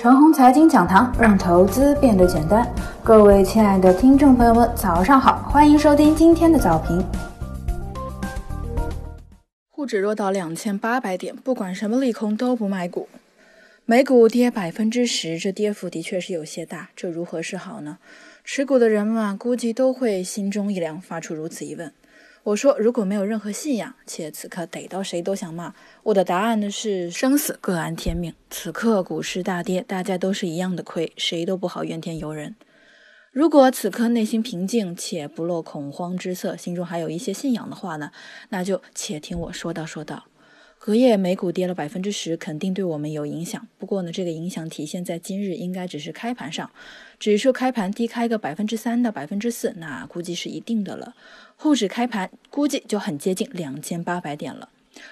陈红财经讲堂，让投资变得简单。各位亲爱的听众朋友们，早上好，欢迎收听今天的早评。沪指弱到两千八百点，不管什么利空都不卖股。美股跌百分之十，这跌幅的确是有些大，这如何是好呢？持股的人们啊，估计都会心中一凉，发出如此疑问。我说，如果没有任何信仰，且此刻逮到谁都想骂，我的答案呢是生死各安天命。此刻股市大跌，大家都是一样的亏，谁都不好怨天尤人。如果此刻内心平静且不露恐慌之色，心中还有一些信仰的话呢，那就且听我说道说道。隔夜美股跌了百分之十，肯定对我们有影响。不过呢，这个影响体现在今日，应该只是开盘上，指数开盘低开个百分之三到百分之四，那估计是一定的了。沪指开盘估计就很接近两千八百点了。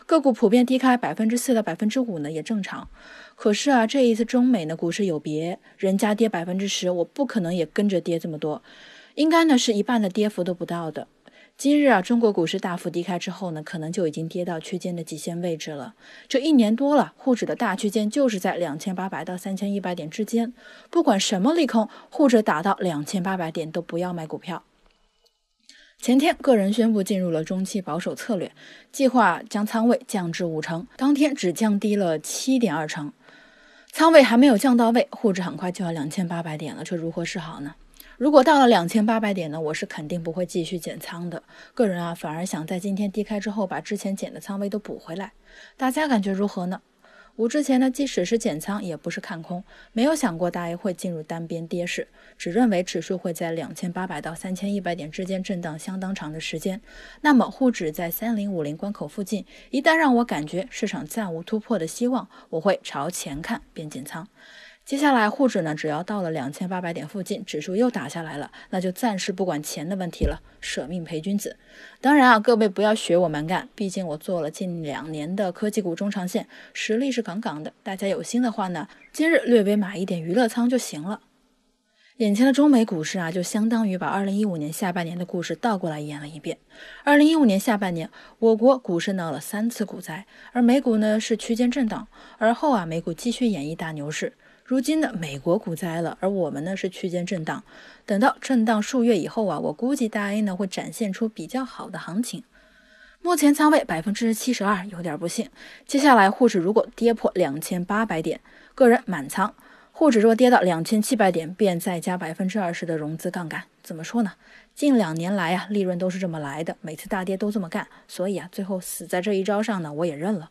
个股普遍低开百分之四到百分之五呢，也正常。可是啊，这一次中美呢股市有别，人家跌百分之十，我不可能也跟着跌这么多，应该呢是一半的跌幅都不到的。今日啊，中国股市大幅低开之后呢，可能就已经跌到区间的极限位置了。这一年多了，沪指的大区间就是在两千八百到三千一百点之间。不管什么利空，沪指打到两千八百点都不要买股票。前天，个人宣布进入了中期保守策略，计划将仓位降至五成，当天只降低了七点二成，仓位还没有降到位，沪指很快就要两千八百点了，这如何是好呢？如果到了两千八百点呢，我是肯定不会继续减仓的。个人啊，反而想在今天低开之后把之前减的仓位都补回来。大家感觉如何呢？五之前呢，即使是减仓，也不是看空，没有想过大 A 会进入单边跌势，只认为指数会在两千八百到三千一百点之间震荡相当长的时间。那么沪指在三零五零关口附近，一旦让我感觉市场暂无突破的希望，我会朝前看便减仓。接下来沪指呢，只要到了两千八百点附近，指数又打下来了，那就暂时不管钱的问题了，舍命陪君子。当然啊，各位不要学我蛮干，毕竟我做了近两年的科技股中长线，实力是杠杠的。大家有心的话呢，今日略微买一点娱乐仓就行了。眼前的中美股市啊，就相当于把二零一五年下半年的故事倒过来演了一遍。二零一五年下半年，我国股市闹了三次股灾，而美股呢是区间震荡，而后啊，美股继续演绎大牛市。如今的美国股灾了，而我们呢是区间震荡。等到震荡数月以后啊，我估计大 A 呢会展现出比较好的行情。目前仓位百分之七十二，有点不幸。接下来沪指如果跌破两千八百点，个人满仓；沪指若跌到两千七百点，便再加百分之二十的融资杠杆。怎么说呢？近两年来啊，利润都是这么来的，每次大跌都这么干，所以啊，最后死在这一招上呢，我也认了。